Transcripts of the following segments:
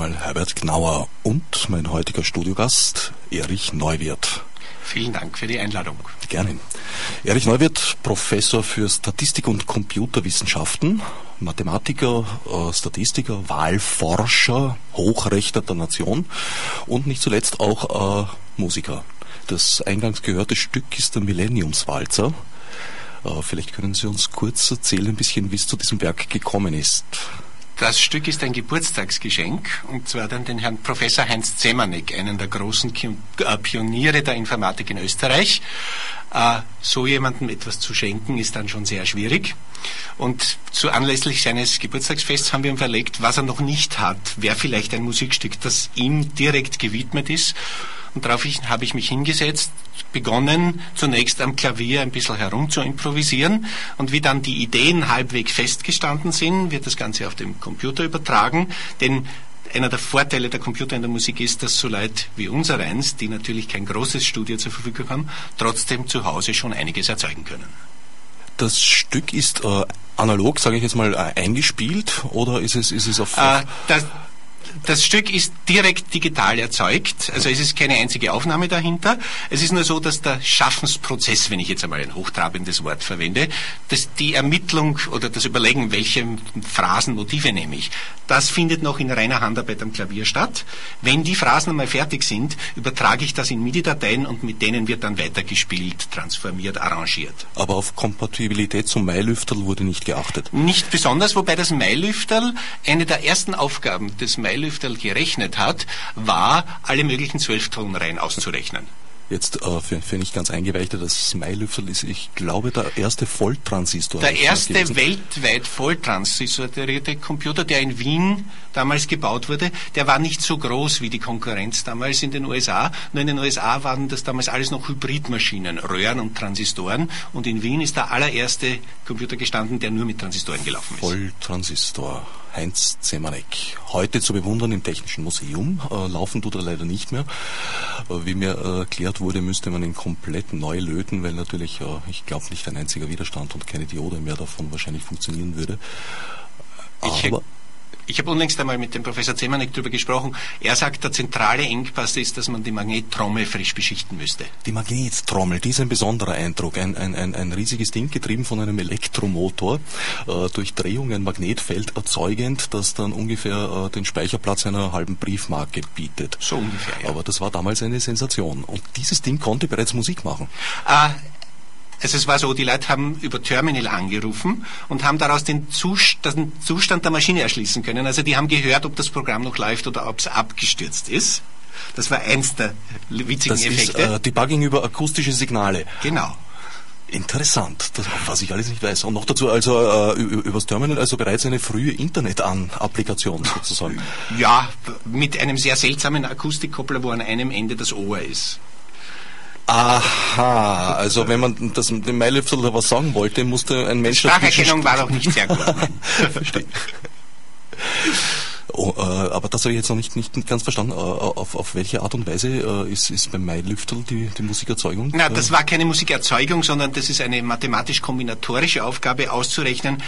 Einmal Herbert Gnauer und mein heutiger Studiogast Erich Neuwirth. Vielen Dank für die Einladung. Gerne. Erich Neuwirth, Professor für Statistik und Computerwissenschaften, Mathematiker, äh, Statistiker, Wahlforscher, Hochrechter der Nation und nicht zuletzt auch äh, Musiker. Das eingangs gehörte Stück ist der Millenniumswalzer. Äh, vielleicht können Sie uns kurz erzählen, ein bisschen, wie es zu diesem Werk gekommen ist. Das Stück ist ein Geburtstagsgeschenk und zwar dann den Herrn Professor Heinz Zemanek, einen der großen äh, Pioniere der Informatik in Österreich. Äh, so jemandem etwas zu schenken ist dann schon sehr schwierig. Und zu anlässlich seines Geburtstagsfests haben wir ihm verlegt, was er noch nicht hat, wäre vielleicht ein Musikstück, das ihm direkt gewidmet ist. Und darauf habe ich mich hingesetzt, begonnen, zunächst am Klavier ein bisschen herum zu improvisieren. Und wie dann die Ideen halbwegs festgestanden sind, wird das Ganze auf dem Computer übertragen. Denn einer der Vorteile der Computer in der Musik ist, dass so Leute wie unser eins, die natürlich kein großes Studio zur Verfügung haben, trotzdem zu Hause schon einiges erzeugen können. Das Stück ist äh, analog, sage ich jetzt mal, äh, eingespielt oder ist es, ist es auf... Äh, das, das Stück ist direkt digital erzeugt, also es ist keine einzige Aufnahme dahinter. Es ist nur so, dass der Schaffensprozess, wenn ich jetzt einmal ein hochtrabendes Wort verwende, dass die Ermittlung oder das Überlegen, welche Phrasen, Motive nehme ich, das findet noch in reiner Handarbeit am Klavier statt. Wenn die Phrasen einmal fertig sind, übertrage ich das in MIDI-Dateien und mit denen wird dann weitergespielt, transformiert, arrangiert. Aber auf Kompatibilität zum Mailüfterl wurde nicht geachtet? Nicht besonders, wobei das Mailüfterl eine der ersten Aufgaben des Mailüfterl Lüfterl gerechnet hat, war, alle möglichen Zwölftonreihen auszurechnen. Jetzt äh, für, für nicht ganz Eingeweichte, das Mailüfterl ist, ich glaube, der erste Volltransistor. Der erste weltweit volltransistorierte Computer, der in Wien damals gebaut wurde, der war nicht so groß wie die Konkurrenz damals in den USA. Nur in den USA waren das damals alles noch Hybridmaschinen, Röhren und Transistoren. Und in Wien ist der allererste Computer gestanden, der nur mit Transistoren gelaufen ist. Volltransistor. Heinz Zemanek. Heute zu bewundern im Technischen Museum. Äh, laufen tut er leider nicht mehr. Äh, wie mir äh, erklärt wurde, müsste man ihn komplett neu löten, weil natürlich, äh, ich glaube, nicht ein einziger Widerstand und keine Diode mehr davon wahrscheinlich funktionieren würde. Aber Ich habe unlängst einmal mit dem Professor Zemanek darüber gesprochen. Er sagt, der zentrale Engpass ist, dass man die Magnettrommel frisch beschichten müsste. Die Magnettrommel, die ist ein besonderer Eindruck. Ein, ein, ein, ein riesiges Ding, getrieben von einem Elektromotor, äh, durch Drehung ein Magnetfeld erzeugend, das dann ungefähr äh, den Speicherplatz einer halben Briefmarke bietet. So ungefähr, ja. Aber das war damals eine Sensation. Und dieses Ding konnte bereits Musik machen. Äh, also es war so, die Leute haben über Terminal angerufen und haben daraus den Zustand, der Maschine erschließen können. Also die haben gehört, ob das Programm noch läuft oder ob es abgestürzt ist. Das war eins der witzigen das Effekte. Ist, äh, Debugging über akustische Signale. Genau. Interessant, das, was ich alles nicht weiß. Und noch dazu also äh, übers Terminal, also bereits eine frühe Internet-Applikation sozusagen. Ja, mit einem sehr seltsamen Akustikkoppler, wo an einem Ende das Ohr ist. Aha, also wenn man das dem Mailöpfel oder was sagen wollte, musste ein Mensch... Spracherkennung war doch nicht sehr gut. Verstehe. Oh, äh, aber das habe ich jetzt noch nicht, nicht ganz verstanden. Äh, auf, auf welche Art und Weise äh, ist, ist beim Mailüftel die, die Musikerzeugung? Na, das war keine Musikerzeugung, sondern das ist eine mathematisch-kombinatorische Aufgabe auszurechnen,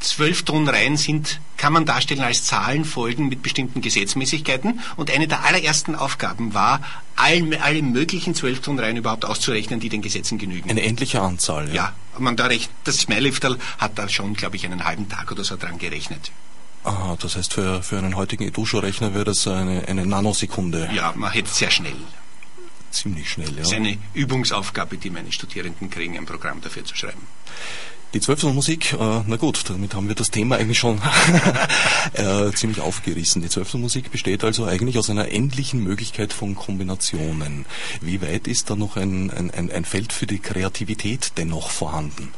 zwölf Tonreihen sind, kann man darstellen als Zahlenfolgen mit bestimmten Gesetzmäßigkeiten. Und eine der allerersten Aufgaben war, all, alle möglichen zwölf Tonreihen überhaupt auszurechnen, die den Gesetzen genügen. Eine endliche Anzahl, ja. Ja, man da recht, das Smiley-Lifterl hat da schon, glaube ich, einen halben Tag oder so dran gerechnet. Aha, das heißt, für, für einen heutigen Edusho-Rechner wäre das eine, eine Nanosekunde. Ja, man hätte sehr schnell. Ziemlich schnell, ja. Das ist eine Übungsaufgabe, die meine Studierenden kriegen, ein Programm dafür zu schreiben. Die Zwölftonmusik, äh, na gut, damit haben wir das Thema eigentlich schon äh, ziemlich aufgerissen. Die Zwölftonmusik besteht also eigentlich aus einer endlichen Möglichkeit von Kombinationen. Wie weit ist da noch ein, ein, ein Feld für die Kreativität dennoch vorhanden?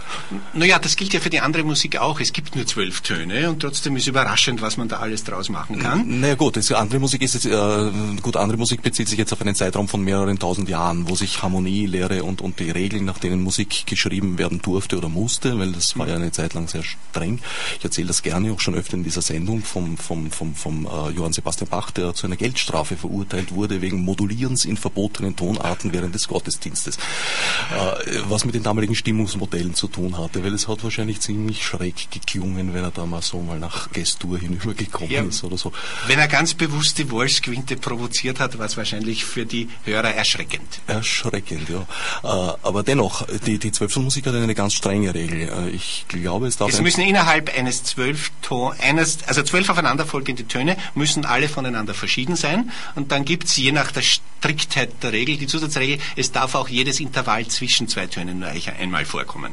Naja, das gilt ja für die andere Musik auch. Es gibt nur zwölf Töne und trotzdem ist überraschend, was man da alles draus machen kann. Naja gut, das, andere Musik ist jetzt, äh, gut, andere Musik bezieht sich jetzt auf einen Zeitraum von mehreren tausend Jahren, wo sich Harmonie, Lehre und, und die Regeln, nach denen Musik geschrieben werden durfte oder musste, weil das war ja eine Zeit lang sehr streng. Ich erzähle das gerne auch schon öfter in dieser Sendung vom, vom, vom, vom äh, Johann Sebastian Bach, der zu einer Geldstrafe verurteilt wurde wegen Modulierens in verbotenen Tonarten während des Gottesdienstes. Äh, was mit den damaligen Stimmungsmodellen zu tun hatte, weil es hat wahrscheinlich ziemlich schräg geklungen, wenn er da mal so mal nach Gestur hinübergekommen ja, ist oder so. Wenn er ganz bewusst die Wolfsquinte provoziert hat, war es wahrscheinlich für die Hörer erschreckend. Erschreckend, ja. Äh, aber dennoch, die, die Zwölftonmusik hat eine ganz strenge Regel. Äh, ich glaube, es darf. Es müssen innerhalb eines zwölf Ton, eines, also zwölf aufeinanderfolgende Töne müssen alle voneinander verschieden sein. Und dann gibt es je nach der Striktheit der Regel die Zusatzregel, es darf auch jedes Intervall zwischen zwei Tönen nur einmal vorkommen.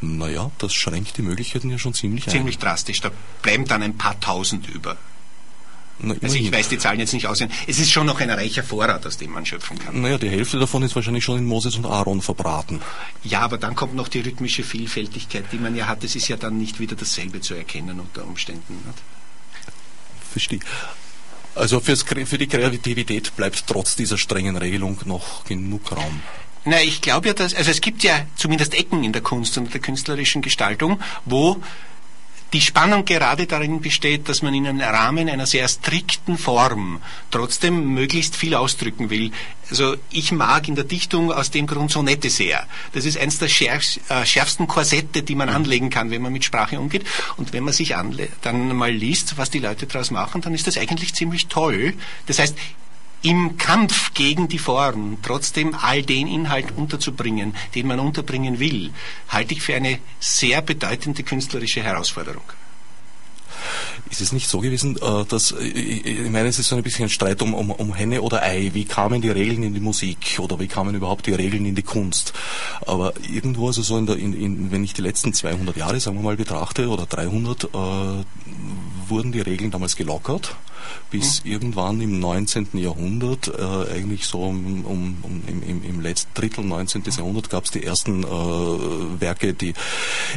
Naja, das schränkt die Möglichkeiten ja schon ziemlich ein. Ziemlich drastisch. Da bleiben dann ein paar tausend über. Also ich weiß die Zahlen jetzt nicht aussehen. Es ist schon noch ein reicher Vorrat, aus dem man schöpfen kann. Naja, die Hälfte davon ist wahrscheinlich schon in Moses und Aaron verbraten. Ja, aber dann kommt noch die rhythmische Vielfältigkeit, die man ja hat. Es ist ja dann nicht wieder dasselbe zu erkennen unter Umständen. Nicht? Verstehe. Also für die Kreativität bleibt trotz dieser strengen Regelung noch genug Raum. Na, ich glaube ja, dass, also es gibt ja zumindest Ecken in der Kunst und der künstlerischen Gestaltung, wo die Spannung gerade darin besteht, dass man in einem Rahmen einer sehr strikten Form trotzdem möglichst viel ausdrücken will. Also ich mag in der Dichtung aus dem Grund Sonette sehr. Das ist eines der äh, schärfsten Korsette, die man anlegen kann, wenn man mit Sprache umgeht. Und wenn man sich dann mal liest, was die Leute daraus machen, dann ist das eigentlich ziemlich toll. Das heißt, im Kampf gegen die Form trotzdem all den Inhalt unterzubringen, den man unterbringen will, halte ich für eine sehr bedeutende künstlerische Herausforderung. Ist es nicht so gewesen, äh, dass, äh, ich meine, es ist so ein bisschen ein Streit um, um, um Henne oder Ei. Wie kamen die Regeln in die Musik oder wie kamen überhaupt die Regeln in die Kunst? Aber irgendwo, also so in der, in, in, wenn ich die letzten 200 Jahre, sagen wir mal, betrachte oder 300, äh, wurden die Regeln damals gelockert bis mhm. irgendwann im 19. Jahrhundert, äh, eigentlich so um, um, um im, im, letzten Drittel 19. Jahrhundert gab es die ersten äh, Werke, die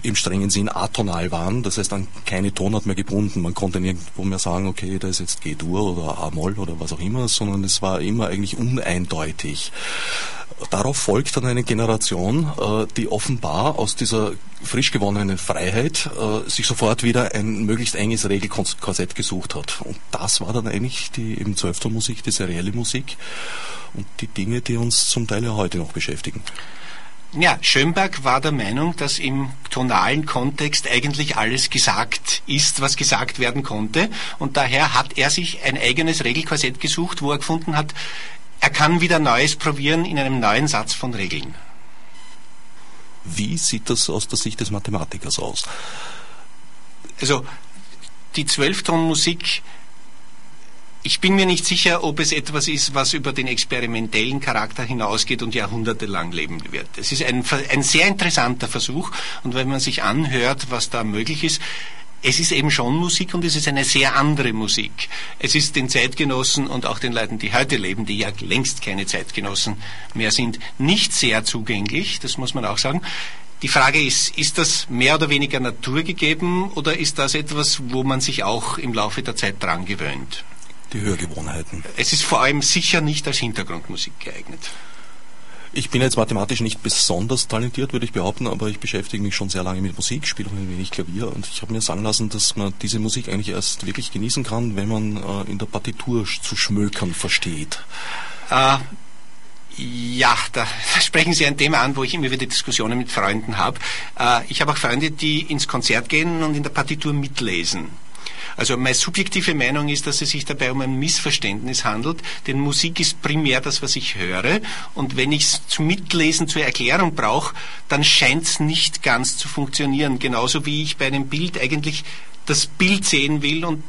im strengen Sinn atonal waren, das heißt dann keine Tonart mehr gebunden. Man konnte nirgendwo mehr sagen, okay, da ist jetzt G-Dur oder A-Moll oder was auch immer, sondern es war immer eigentlich uneindeutig. Darauf folgt dann eine Generation, äh, die offenbar aus dieser frisch gewonnenen Freiheit äh, sich sofort wieder ein möglichst enges Regelkorsett gesucht hat. Und das war dann eigentlich die eben Zwölftonmusik, die serielle Musik und die Dinge, die uns zum Teil ja heute noch beschäftigen. Ja, Schönberg war der Meinung, dass im tonalen Kontext eigentlich alles gesagt ist, was gesagt werden konnte. Und daher hat er sich ein eigenes Regelkorsett gesucht, wo er gefunden hat, er kann wieder Neues probieren in einem neuen Satz von Regeln. Wie sieht das aus der Sicht des Mathematikers aus? Also die Zwölftonmusik ich bin mir nicht sicher, ob es etwas ist, was über den experimentellen Charakter hinausgeht und jahrhundertelang leben wird. Es ist ein, ein sehr interessanter Versuch und wenn man sich anhört, was da möglich ist, es ist eben schon Musik und es ist eine sehr andere Musik. Es ist den Zeitgenossen und auch den Leuten, die heute leben, die ja längst keine Zeitgenossen mehr sind, nicht sehr zugänglich, das muss man auch sagen. Die Frage ist, ist das mehr oder weniger naturgegeben oder ist das etwas, wo man sich auch im Laufe der Zeit dran gewöhnt? die Hörgewohnheiten. Es ist vor allem sicher nicht als Hintergrundmusik geeignet. Ich bin jetzt mathematisch nicht besonders talentiert, würde ich behaupten, aber ich beschäftige mich schon sehr lange mit Musik, spiele auch ein wenig Klavier und ich habe mir sagen lassen, dass man diese Musik eigentlich erst wirklich genießen kann, wenn man äh, in der Partitur zu schmökern versteht. Äh, ja, da sprechen Sie ein Thema an, wo ich immer wieder Diskussionen mit Freunden habe. Äh, ich habe auch Freunde, die ins Konzert gehen und in der Partitur mitlesen. Also meine subjektive Meinung ist, dass es sich dabei um ein Missverständnis handelt, denn Musik ist primär das, was ich höre. Und wenn ich es zum Mitlesen, zur Erklärung brauche, dann scheint es nicht ganz zu funktionieren. Genauso wie ich bei einem Bild eigentlich das Bild sehen will und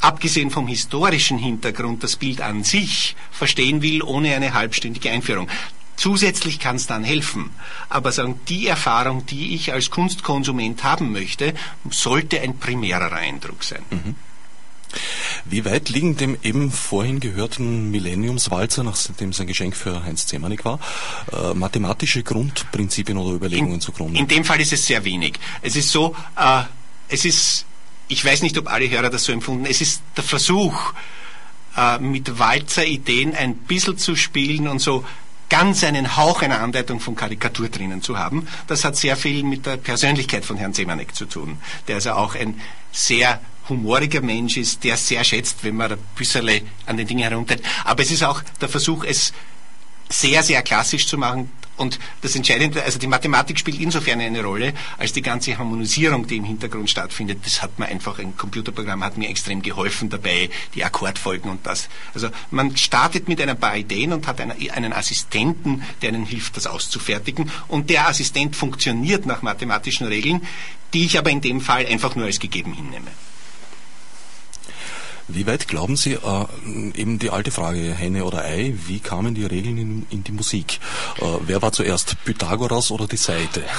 abgesehen vom historischen Hintergrund das Bild an sich verstehen will, ohne eine halbstündige Einführung. Zusätzlich kann es dann helfen. Aber sagen, die Erfahrung, die ich als Kunstkonsument haben möchte, sollte ein primärer Eindruck sein. Mhm. Wie weit liegen dem eben vorhin gehörten Millenniumswalzer, nachdem es ein Geschenk für Heinz Zemanik war, äh, mathematische Grundprinzipien oder Überlegungen in, zugrunde? In dem Fall ist es sehr wenig. Es ist so, äh, es ist, ich weiß nicht, ob alle Hörer das so empfunden, es ist der Versuch, äh, mit Walzer-Ideen ein bisschen zu spielen und so ganz einen Hauch einer Anleitung von Karikatur drinnen zu haben. Das hat sehr viel mit der Persönlichkeit von Herrn Semanek zu tun, der also auch ein sehr humoriger Mensch ist, der sehr schätzt, wenn man ein bisschen an den Dingen herumtritt. Aber es ist auch der Versuch, es sehr, sehr klassisch zu machen. Und das Entscheidende, also die Mathematik spielt insofern eine Rolle, als die ganze Harmonisierung, die im Hintergrund stattfindet, das hat mir einfach, ein Computerprogramm hat mir extrem geholfen dabei, die Akkordfolgen und das. Also man startet mit ein paar Ideen und hat einen, Assistenten, der einen hilft, das auszufertigen. Und der Assistent funktioniert nach mathematischen Regeln, die ich aber in dem Fall einfach nur als gegeben hinnehme. Wie weit glauben Sie, äh, eben die alte Frage, Henne oder Ei, wie kamen die Regeln in, in die Musik? Äh, wer war zuerst, Pythagoras oder die Seite?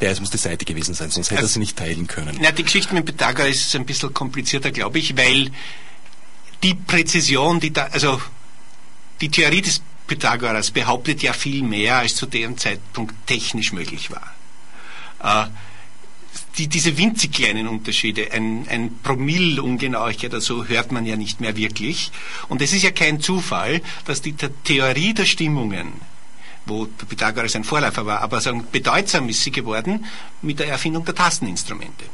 Ja, es muss die Seite gewesen sein, sonst hätte er sie nicht teilen können. Na, die Geschichte mit Pythagoras ist ein bisschen komplizierter, glaube ich, weil die Präzision, die da, also die Theorie des Pythagoras behauptet ja viel mehr, als zu dem Zeitpunkt technisch möglich war. Äh, die, diese winzig kleinen Unterschiede, ein, ein Promille-Ungenauigkeit oder so, hört man ja nicht mehr wirklich. Und es ist ja kein Zufall, dass die Theorie der Stimmungen, wo Pythagoras ein Vorläufer war, aber sagen, bedeutsam ist sie geworden mit der Erfindung der Tasteninstrumente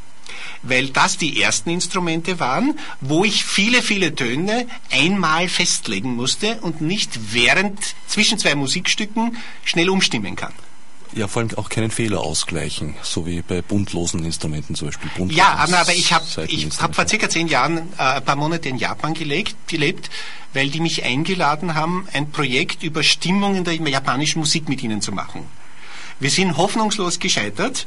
weil das die ersten Instrumente waren, wo ich viele, viele Töne einmal festlegen musste und nicht während zwischen zwei Musikstücken schnell umstimmen kann. Ja, vor allem auch keinen Fehler ausgleichen, so wie bei buntlosen Instrumenten zum Beispiel. Ja, aber ich habe hab vor circa zehn Jahren äh, ein paar Monate in Japan gelebt, gelebt, weil die mich eingeladen haben, ein Projekt über Stimmungen der japanischen Musik mit ihnen zu machen. Wir sind hoffnungslos gescheitert,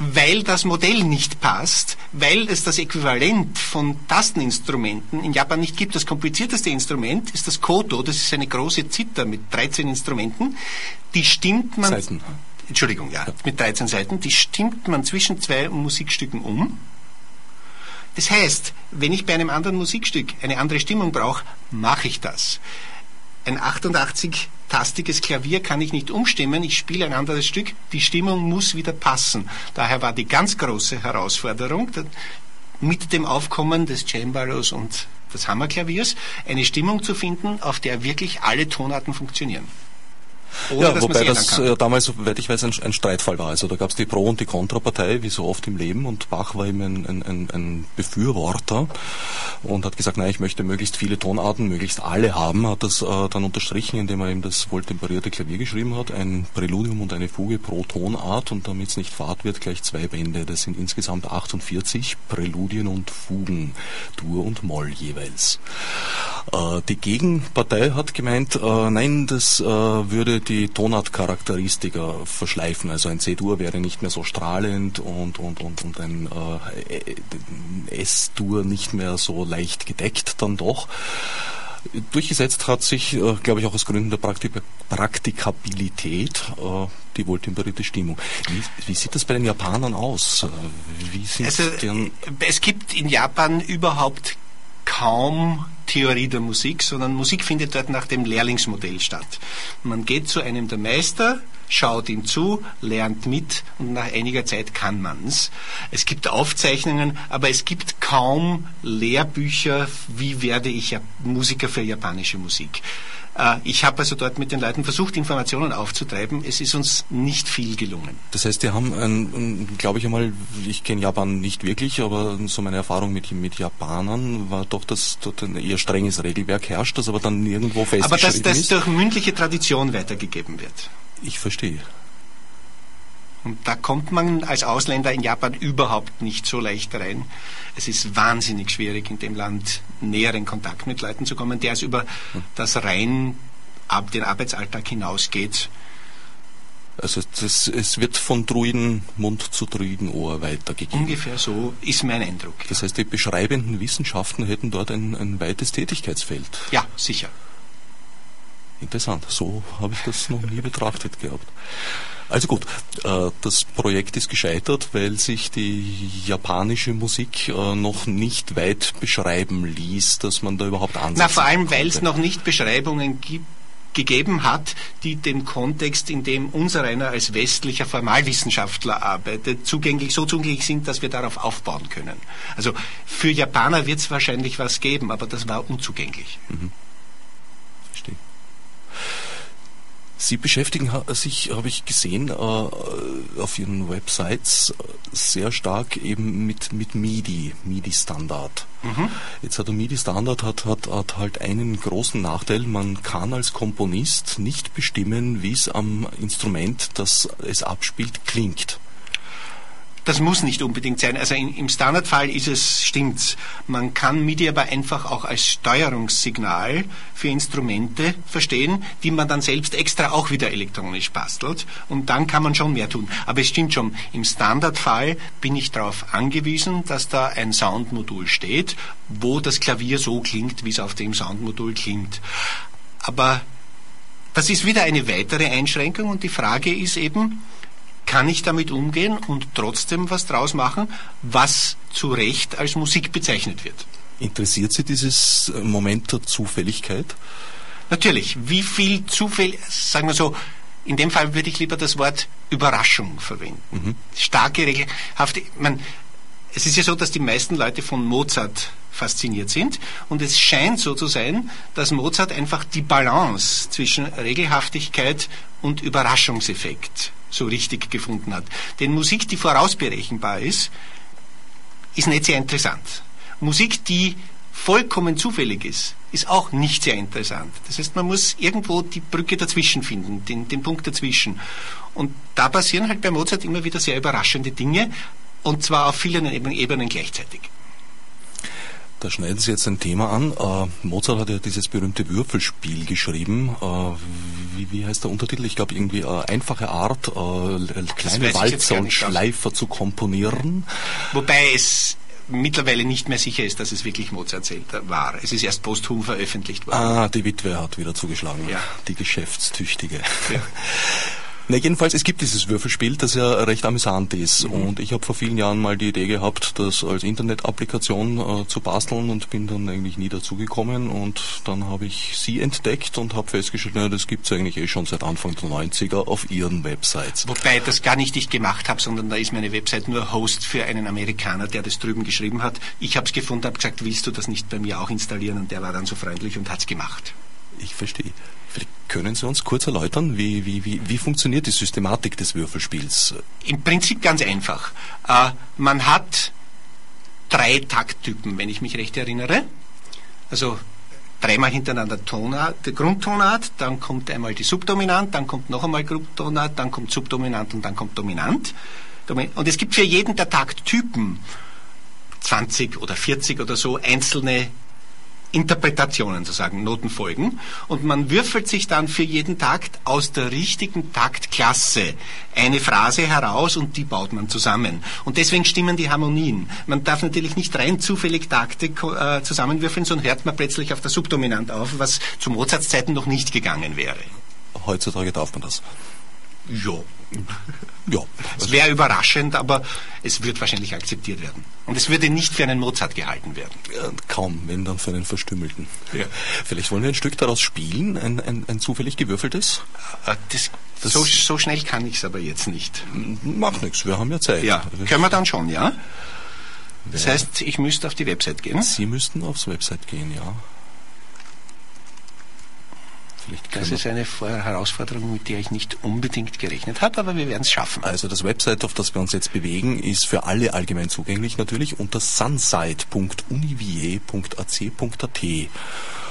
weil das Modell nicht passt, weil es das Äquivalent von Tasteninstrumenten in Japan nicht gibt. Das komplizierteste Instrument ist das Koto, das ist eine große Zither mit 13 Instrumenten. Die stimmt man. Seiten. Entschuldigung, ja, mit 13 Seiten. Die stimmt man zwischen zwei Musikstücken um. Das heißt, wenn ich bei einem anderen Musikstück eine andere Stimmung brauche, mache ich das. Ein 88 tastiges Klavier kann ich nicht umstimmen, ich spiele ein anderes Stück, die Stimmung muss wieder passen. Daher war die ganz große Herausforderung, mit dem Aufkommen des Cembalos und des Hammerklaviers eine Stimmung zu finden, auf der wirklich alle Tonarten funktionieren. Ohne ja, wobei das äh, damals, soweit ich weiß, ein, ein, Streitfall war. Also da gab es die Pro- und die Kontrapartei, wie so oft im Leben, und Bach war eben ein, ein, ein, Befürworter und hat gesagt, nein, ich möchte möglichst viele Tonarten, möglichst alle haben, hat das äh, dann unterstrichen, indem er eben das wohltemperierte Klavier geschrieben hat, ein Präludium und eine Fuge pro Tonart und damit es nicht fad wird, gleich zwei Bände. Das sind insgesamt 48 Präludien und Fugen, Dur und Moll jeweils. Äh, die Gegenpartei hat gemeint, äh, nein, das äh, würde die Tonartcharakteristika verschleifen. Also ein C-Dur wäre nicht mehr so strahlend und, und, und, und ein S-Dur nicht mehr so leicht gedeckt dann doch. Durchgesetzt hat sich, glaube ich, auch aus Gründen der Praktik Praktikabilität die wohltemperierte Stimmung. Wie, wie, sieht das bei den Japanern aus? Wie sind also, es gibt in Japan überhaupt kaum Theorie der Musik, sondern Musik findet dort nach dem Lehrlingsmodell statt. Man geht zu einem der Meister, schaut ihm zu, lernt mit und nach einiger Zeit kann man's. Es gibt Aufzeichnungen, aber es gibt kaum Lehrbücher, wie werde ich Musiker für japanische Musik. Äh, ich habe also dort mit den Leuten versucht, Informationen aufzutreiben. Es ist uns nicht viel gelungen. Das heißt, die haben, glaube ich einmal, ich kenne Japan nicht wirklich, aber so meine Erfahrung mit, mit Japanern war doch, dass dort ein eher strenges Regelwerk herrscht, das aber dann nirgendwo festgeschrieben aber dass das durch mündliche Tradition weitergegeben wird. Ich verstehe. Und da kommt man als Ausländer in Japan überhaupt nicht so leicht rein. Es ist wahnsinnig schwierig, in dem Land näheren Kontakt mit Leuten zu kommen, der es über das rein ab den Arbeitsalltag hinausgeht. Also das, es wird von Druidenmund zu Druidenohr weitergegeben. Ungefähr so ist mein Eindruck. Das heißt, die beschreibenden Wissenschaften hätten dort ein, ein weites Tätigkeitsfeld. Ja, sicher. Interessant. So habe ich das noch nie betrachtet gehabt. Also gut, äh, das Projekt ist gescheitert, weil sich die japanische Musik äh, noch nicht weit beschreiben ließ, dass man da überhaupt ansetzen Na, vor allem, weil es noch nicht Beschreibungen gibt, gegeben hat, die dem Kontext, in dem unser einer als westlicher Formalwissenschaftler arbeitet, zugänglich, so zugänglich sind, dass wir darauf aufbauen können. Also für Japaner wird es wahrscheinlich was geben, aber das war unzugänglich. Mhm. Sie beschäftigen sich, habe ich gesehen, äh, auf Ihren Websites sehr stark eben mit, mit MIDI, MIDI-Standard. Mhm. Jetzt hat der MIDI-Standard hat, hat, hat halt einen großen Nachteil. Man kann als Komponist nicht bestimmen, wie es am Instrument, das es abspielt, klingt. Das muss nicht unbedingt sein. Also im Standardfall ist es, stimmt's. Man kann MIDI aber einfach auch als Steuerungssignal für Instrumente verstehen, die man dann selbst extra auch wieder elektronisch bastelt. Und dann kann man schon mehr tun. Aber es stimmt schon, im Standardfall bin ich darauf angewiesen, dass da ein Soundmodul steht, wo das Klavier so klingt, wie es auf dem Soundmodul klingt. Aber das ist wieder eine weitere Einschränkung und die Frage ist eben, kann ich damit umgehen und trotzdem was draus machen, was zu Recht als Musik bezeichnet wird. Interessiert Sie dieses Moment der Zufälligkeit? Natürlich. Wie viel Zufall, sagen wir so, in dem Fall würde ich lieber das Wort Überraschung verwenden. Mhm. Starke regelhafte, man, es ist ja so, dass die meisten Leute von Mozart fasziniert sind und es scheint so zu sein, dass Mozart einfach die Balance zwischen Regelhaftigkeit und Überraschungseffekt so richtig gefunden hat. Denn Musik, die vorausberechenbar ist, ist nicht sehr interessant. Musik, die vollkommen zufällig ist, ist auch nicht sehr interessant. Das heißt, man muss irgendwo die Brücke dazwischen finden, den, den Punkt dazwischen. Und da passieren halt bei Mozart immer wieder sehr überraschende Dinge, und zwar auf vielen Ebenen gleichzeitig. Da schneiden Sie jetzt ein Thema an. Äh, Mozart hat ja dieses berühmte Würfelspiel geschrieben. Äh, wie, wie, heißt der Untertitel? Ich glaube irgendwie äh, einfache Art, äh, kleine Walzer und Schleifer zu komponieren. Wobei es mittlerweile nicht mehr sicher ist, dass es wirklich Mozart war. Es ist erst posthum veröffentlicht worden. Ah, die Witwe hat wieder zugeschlagen. Ja. Die Geschäftstüchtige. Ja. Na, jedenfalls, es gibt dieses Würfelspiel, das ja recht amüsant ist. Mhm. Und ich habe vor vielen Jahren mal die Idee gehabt, das als Internet-Applikation äh, zu basteln und bin dann eigentlich nie dazu gekommen. Und dann habe ich sie entdeckt und habe festgestellt, na, das gibt's eigentlich eh schon seit Anfang der 90er auf ihren Websites. Wobei das gar nicht ich gemacht habe, sondern da ist meine Website nur Host für einen Amerikaner, der das drüben geschrieben hat. Ich habe es gefunden, habe gesagt, willst du das nicht bei mir auch installieren? Und der war dann so freundlich und hat's gemacht. Ich verstehe. Können Sie uns kurz erläutern, wie, wie, wie, wie funktioniert die Systematik des Würfelspiels? Im Prinzip ganz einfach. Äh, man hat drei Takttypen, wenn ich mich recht erinnere. Also dreimal hintereinander Tonart, Grundtonart, dann kommt einmal die Subdominant, dann kommt noch einmal Grundtonart, dann kommt Subdominant und dann kommt Dominant. Und es gibt für jeden der Takttypen 20 oder 40 oder so einzelne Interpretationen sozusagen, Notenfolgen. Und man würfelt sich dann für jeden Takt aus der richtigen Taktklasse eine Phrase heraus und die baut man zusammen. Und deswegen stimmen die Harmonien. Man darf natürlich nicht rein zufällig Takte äh, zusammenwürfeln, sonst hört man plötzlich auf der Subdominant auf, was zu Mozarts Zeiten noch nicht gegangen wäre. Heutzutage darf man das. Ja. Ja. Es wäre überraschend, aber es wird wahrscheinlich akzeptiert werden. Und es würde nicht für einen Mozart gehalten werden. Ja, kaum, wenn dann für einen Verstümmelten. Ja. Vielleicht wollen wir ein Stück daraus spielen, ein, ein, ein zufällig gewürfeltes? Äh, das, das so, so, schnell kann ich es aber jetzt nicht. Macht nichts, wir haben ja Zeit. Ja, können wir dann schon, ja? Das heißt, ich müsste auf die Website gehen? Sie müssten aufs Website gehen, ja. Das ist eine Herausforderung, mit der ich nicht unbedingt gerechnet habe, aber wir werden es schaffen. Also das Website, auf das wir uns jetzt bewegen, ist für alle allgemein zugänglich natürlich unter sunsite.univier.ac.at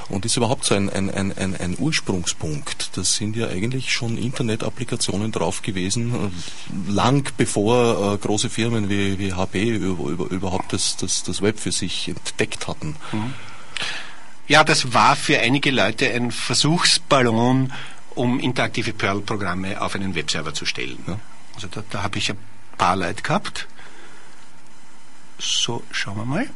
und ist überhaupt so ein, ein, ein, ein, ein Ursprungspunkt. Das sind ja eigentlich schon Internet-Applikationen drauf gewesen, lang bevor äh, große Firmen wie, wie HP über, über, überhaupt das, das, das Web für sich entdeckt hatten. Mhm. Ja, das war für einige Leute ein Versuchsballon, um interaktive Perl-Programme auf einen Webserver zu stellen. Ja. Also da, da habe ich ein paar Leute gehabt. So, schauen wir mal.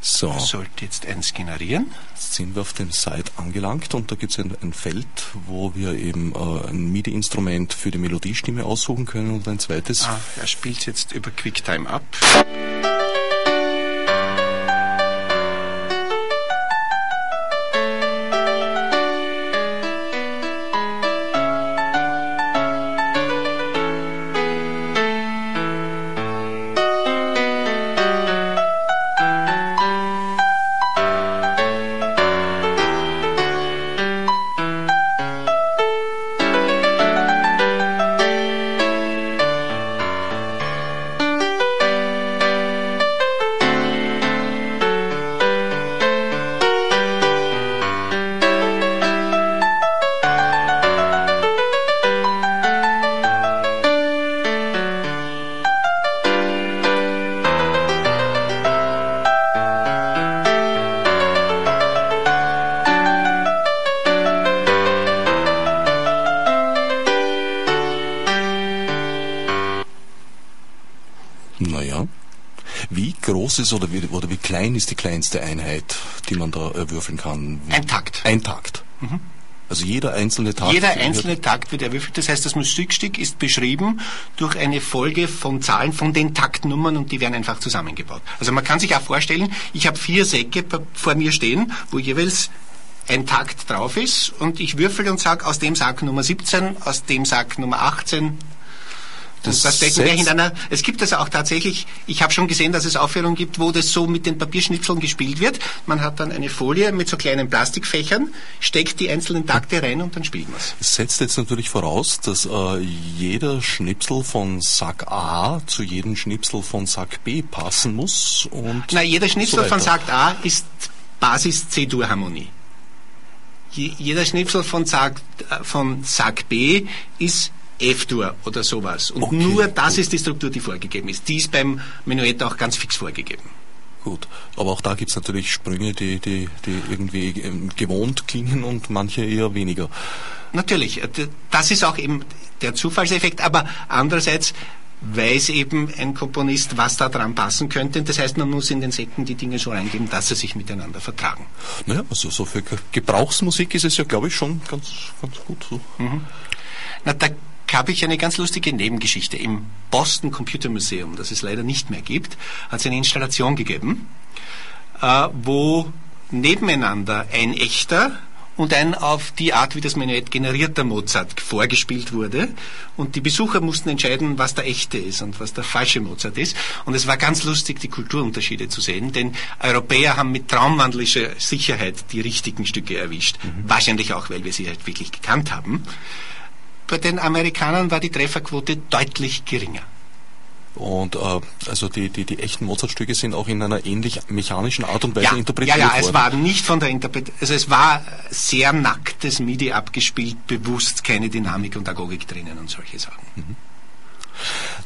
So. Sollte jetzt eins generieren. Jetzt sind wir auf dem Site angelangt und da gibt es ein, ein, Feld, wo wir eben äh, ein MIDI-Instrument für die Melodiestimme aussuchen können und ein zweites. Ah, er spielt jetzt über QuickTime ab. Groß ist oder wie, oder wie klein ist die kleinste Einheit, die man da erwürfeln kann? Ein Takt. Ein Takt. Mhm. Also jeder einzelne Takt. Jeder einzelne Takt wird erwürfelt. Das heißt, das Musikstück ist beschrieben durch eine Folge von Zahlen von den Taktnummern und die werden einfach zusammengebaut. Also man kann sich auch vorstellen, ich habe vier Säcke vor mir stehen, wo jeweils ein Takt drauf ist und ich würfel und sage aus dem Sack Nummer 17, aus dem Sack Nummer 18, das, das wir hintereinander. Es gibt das auch tatsächlich, ich habe schon gesehen, dass es Aufführungen gibt, wo das so mit den Papierschnipseln gespielt wird. Man hat dann eine Folie mit so kleinen Plastikfächern, steckt die einzelnen Takte rein und dann spielt man es. Es setzt jetzt natürlich voraus, dass äh, jeder Schnipsel von Sack A zu jedem Schnipsel von Sack B passen muss. Und Na, jeder Schnipsel so von Sack A ist Basis C-Dur-Harmonie. Jeder Schnipsel von Sack, äh, von Sack B ist F-Dur oder sowas. Und okay, nur das gut. ist die Struktur, die vorgegeben ist. Die ist beim Menuett auch ganz fix vorgegeben. Gut, aber auch da gibt es natürlich Sprünge, die, die, die irgendwie ähm, gewohnt klingen und manche eher weniger. Natürlich, äh, das ist auch eben der Zufallseffekt, aber andererseits weiß eben ein Komponist, was da dran passen könnte. Das heißt, man muss in den Sekten die Dinge so eingeben, dass sie sich miteinander vertragen. Naja, also so für Gebrauchsmusik ist es ja, glaube ich, schon ganz, ganz gut so. Mhm. Na, da habe ich eine ganz lustige Nebengeschichte. Im Boston Computer Museum, das es leider nicht mehr gibt, hat es eine Installation gegeben, äh, wo nebeneinander ein echter und ein auf die Art, wie das Menuett generierter Mozart vorgespielt wurde. Und die Besucher mussten entscheiden, was der echte ist und was der falsche Mozart ist. Und es war ganz lustig, die Kulturunterschiede zu sehen, denn Europäer haben mit traumwandlischer Sicherheit die richtigen Stücke erwischt. Mhm. Wahrscheinlich auch, weil wir sie halt wirklich gekannt haben. Bei den Amerikanern war die Trefferquote deutlich geringer. Und äh, also die, die, die echten Mozart-Stücke sind auch in einer ähnlich mechanischen Art und Weise ja, interpretiert worden. Ja, ja, es war nicht von der Interpretation, also es war sehr nacktes MIDI abgespielt, bewusst keine Dynamik und Agogik drinnen und solche Sachen. Mhm.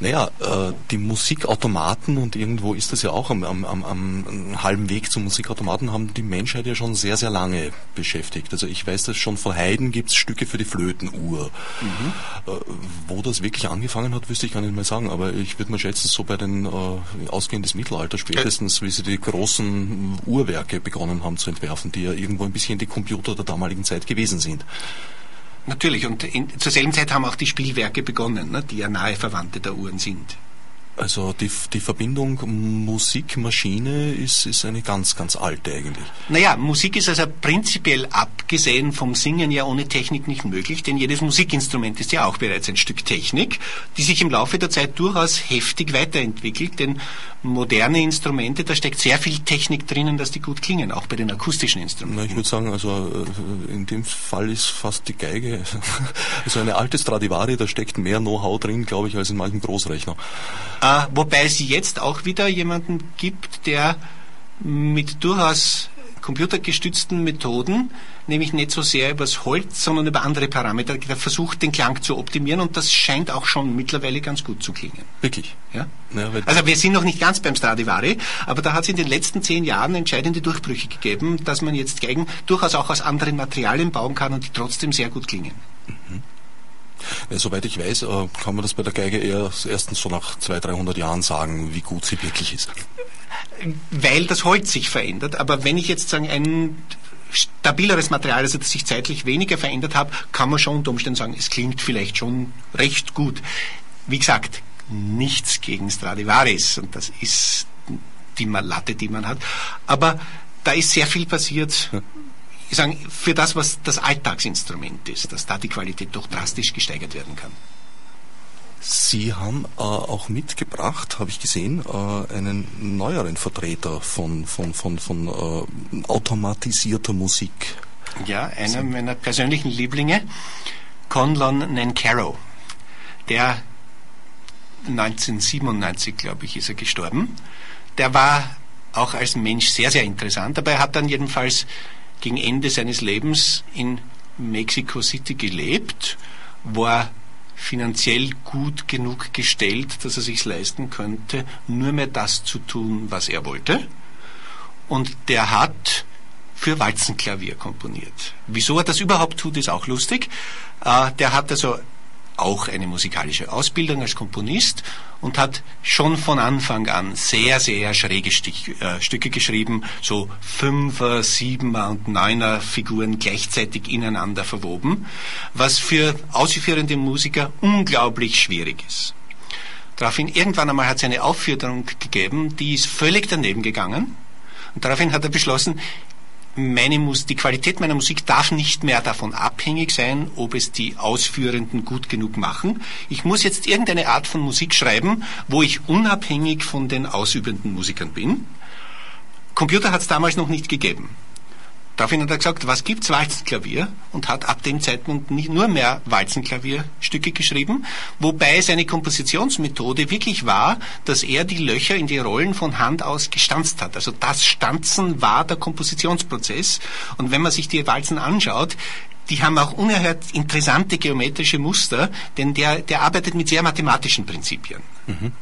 Naja, äh, die Musikautomaten und irgendwo ist das ja auch am, am, am, am halben Weg zum Musikautomaten haben die Menschheit ja schon sehr, sehr lange beschäftigt. Also ich weiß, dass schon von Haydn gibt es Stücke für die Flötenuhr. Mhm. Äh, wo das wirklich angefangen hat, wüsste ich gar nicht mehr sagen, aber ich würde mal schätzen, so bei den äh, Ausgehend des Mittelalters spätestens, wie sie die großen Uhrwerke begonnen haben zu entwerfen, die ja irgendwo ein bisschen die Computer der damaligen Zeit gewesen sind. Natürlich, und in, zur selben Zeit haben auch die Spielwerke begonnen, ne, die ja nahe Verwandte der Uhren sind. Also die, die Verbindung Musik-Maschine ist, ist eine ganz, ganz alte eigentlich. Naja, Musik ist also prinzipiell abgesehen vom Singen ja ohne Technik nicht möglich, denn jedes Musikinstrument ist ja auch bereits ein Stück Technik, die sich im Laufe der Zeit durchaus heftig weiterentwickelt, denn moderne Instrumente, da steckt sehr viel Technik drinnen, dass die gut klingen, auch bei den akustischen Instrumenten. Na, ich würde sagen, also äh, in dem Fall ist fast die Geige, also eine alte Stradivari, da steckt mehr Know-how drin, glaube ich, als in manchen Großrechner. Äh, wobei es jetzt auch wieder jemanden gibt, der mit durchaus computergestützten Methoden, nämlich nicht so sehr übers Holz, sondern über andere Parameter, der versucht, den Klang zu optimieren und das scheint auch schon mittlerweile ganz gut zu klingen. Wirklich? Ja. ja also wir sind noch nicht ganz beim Stradivari, aber da hat es in den letzten zehn Jahren entscheidende Durchbrüche gegeben, dass man jetzt Geigen durchaus auch aus anderen Materialien bauen kann und die trotzdem sehr gut klingen. Mhm. Ja, soweit ich weiß, äh, kann man das bei der Geige eher erstens so nach 200, 300 Jahren sagen, wie gut sie wirklich ist. Weil das Holz sich verändert. Aber wenn ich jetzt sagen, ein stabileres Material, also das sich zeitlich weniger verändert hat, kann man schon unter Umständen sagen, es klingt vielleicht schon recht gut. Wie gesagt, nichts gegen Stradivaris und das ist die Latte, die man hat. Aber da ist sehr viel passiert, ich sagen, für das, was das Alltagsinstrument ist, dass da die Qualität doch drastisch gesteigert werden kann. Sie haben äh, auch mitgebracht, habe ich gesehen, äh, einen neueren Vertreter von, von, von, von äh, automatisierter Musik. Ja, einer meiner persönlichen Lieblinge, Conlon Nancaro. Der 1997, glaube ich, ist er gestorben. Der war auch als Mensch sehr, sehr interessant, aber er hat dann jedenfalls gegen Ende seines Lebens in Mexico City gelebt, war finanziell gut genug gestellt, dass er sich leisten könnte, nur mehr das zu tun, was er wollte. Und der hat für Walzenklavier komponiert. Wieso er das überhaupt tut, ist auch lustig. Äh, der hat also auch eine musikalische Ausbildung als Komponist und hat schon von Anfang an sehr, sehr schräge Stück, äh, Stücke geschrieben, so Fünfer, Siebener und Neuner Figuren gleichzeitig ineinander verwoben, was für ausführende Musiker unglaublich schwierig ist. Daraufhin irgendwann einmal hat es eine Aufführung gegeben, die ist völlig daneben gegangen. Und daraufhin hat er beschlossen, meine Mus die Qualität meiner Musik darf nicht mehr davon abhängig sein, ob es die Ausführenden gut genug machen. Ich muss jetzt irgendeine Art von Musik schreiben, wo ich unabhängig von den ausübenden Musikern bin. Computer hat es damals noch nicht gegeben. Daraufhin hat er gesagt, was gibt's Walzenklavier? Und hat ab dem Zeitpunkt nicht nur mehr Walzenklavierstücke geschrieben, wobei seine Kompositionsmethode wirklich war, dass er die Löcher in die Rollen von Hand aus gestanzt hat. Also das Stanzen war der Kompositionsprozess. Und wenn man sich die Walzen anschaut, die haben auch unerhört interessante geometrische Muster, denn der, der arbeitet mit sehr mathematischen Prinzipien. Mhm.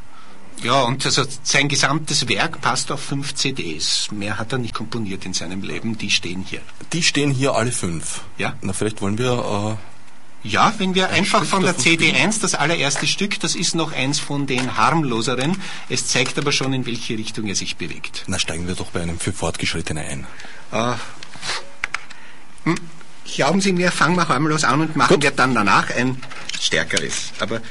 Ja, und also sein gesamtes Werk passt auf fünf CDs. Mehr hat er nicht komponiert in seinem Leben. Die stehen hier. Die stehen hier alle fünf. Ja. Na, vielleicht wollen wir. Äh, ja, wenn wir ein einfach Stück von der CD 1, das allererste Stück, das ist noch eins von den harmloseren. Es zeigt aber schon, in welche Richtung er sich bewegt. Na, steigen wir doch bei einem für Fortgeschrittene ein. Äh, hm, glauben Sie mir, fangen wir harmlos an und machen Gut. wir dann danach ein stärkeres. Aber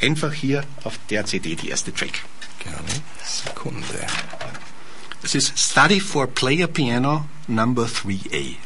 einfach hier auf der CD die erste Track. Gerne. Sekunde. Es ist Study for Player Piano Number 3A.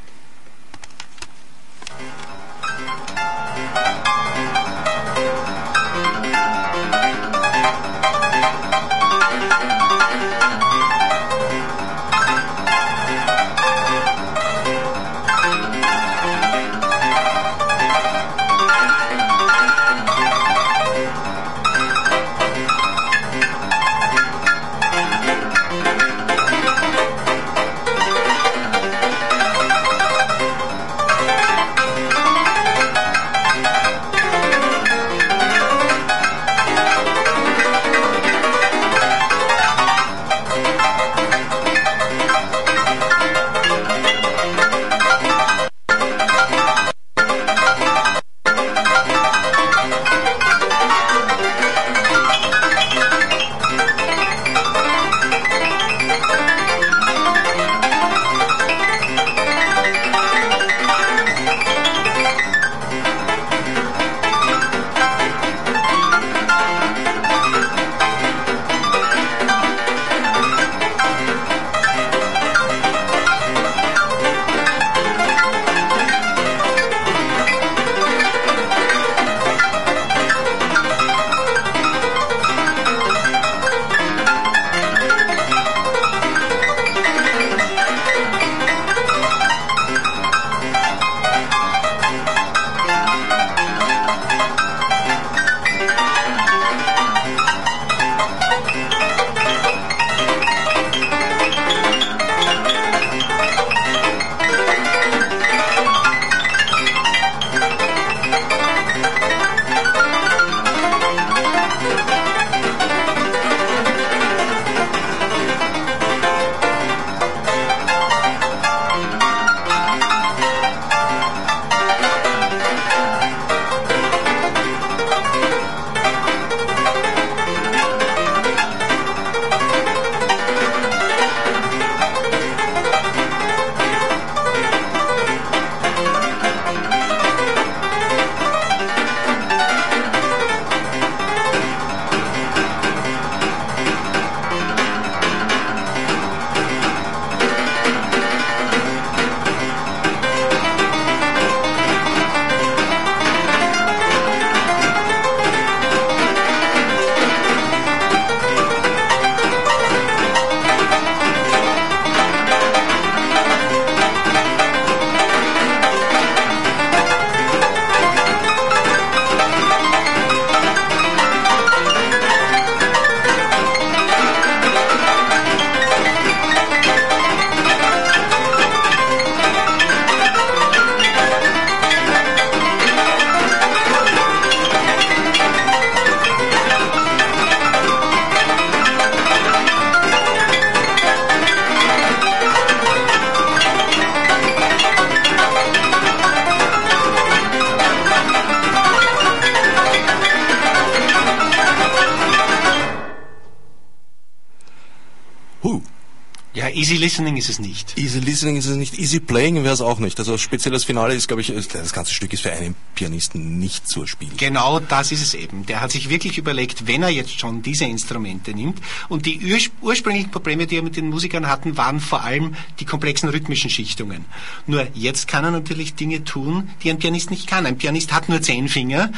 Easy playing wäre es auch nicht. Also speziell das Finale ist, glaube ich, das ganze Stück ist für einen Pianisten nicht zu spielen. Genau das ist es eben. Der hat sich wirklich überlegt, wenn er jetzt schon diese Instrumente nimmt und die ursprünglichen Probleme, die er mit den Musikern hatten, waren vor allem die komplexen rhythmischen Schichtungen. Nur jetzt kann er natürlich Dinge tun, die ein Pianist nicht kann. Ein Pianist hat nur zehn Finger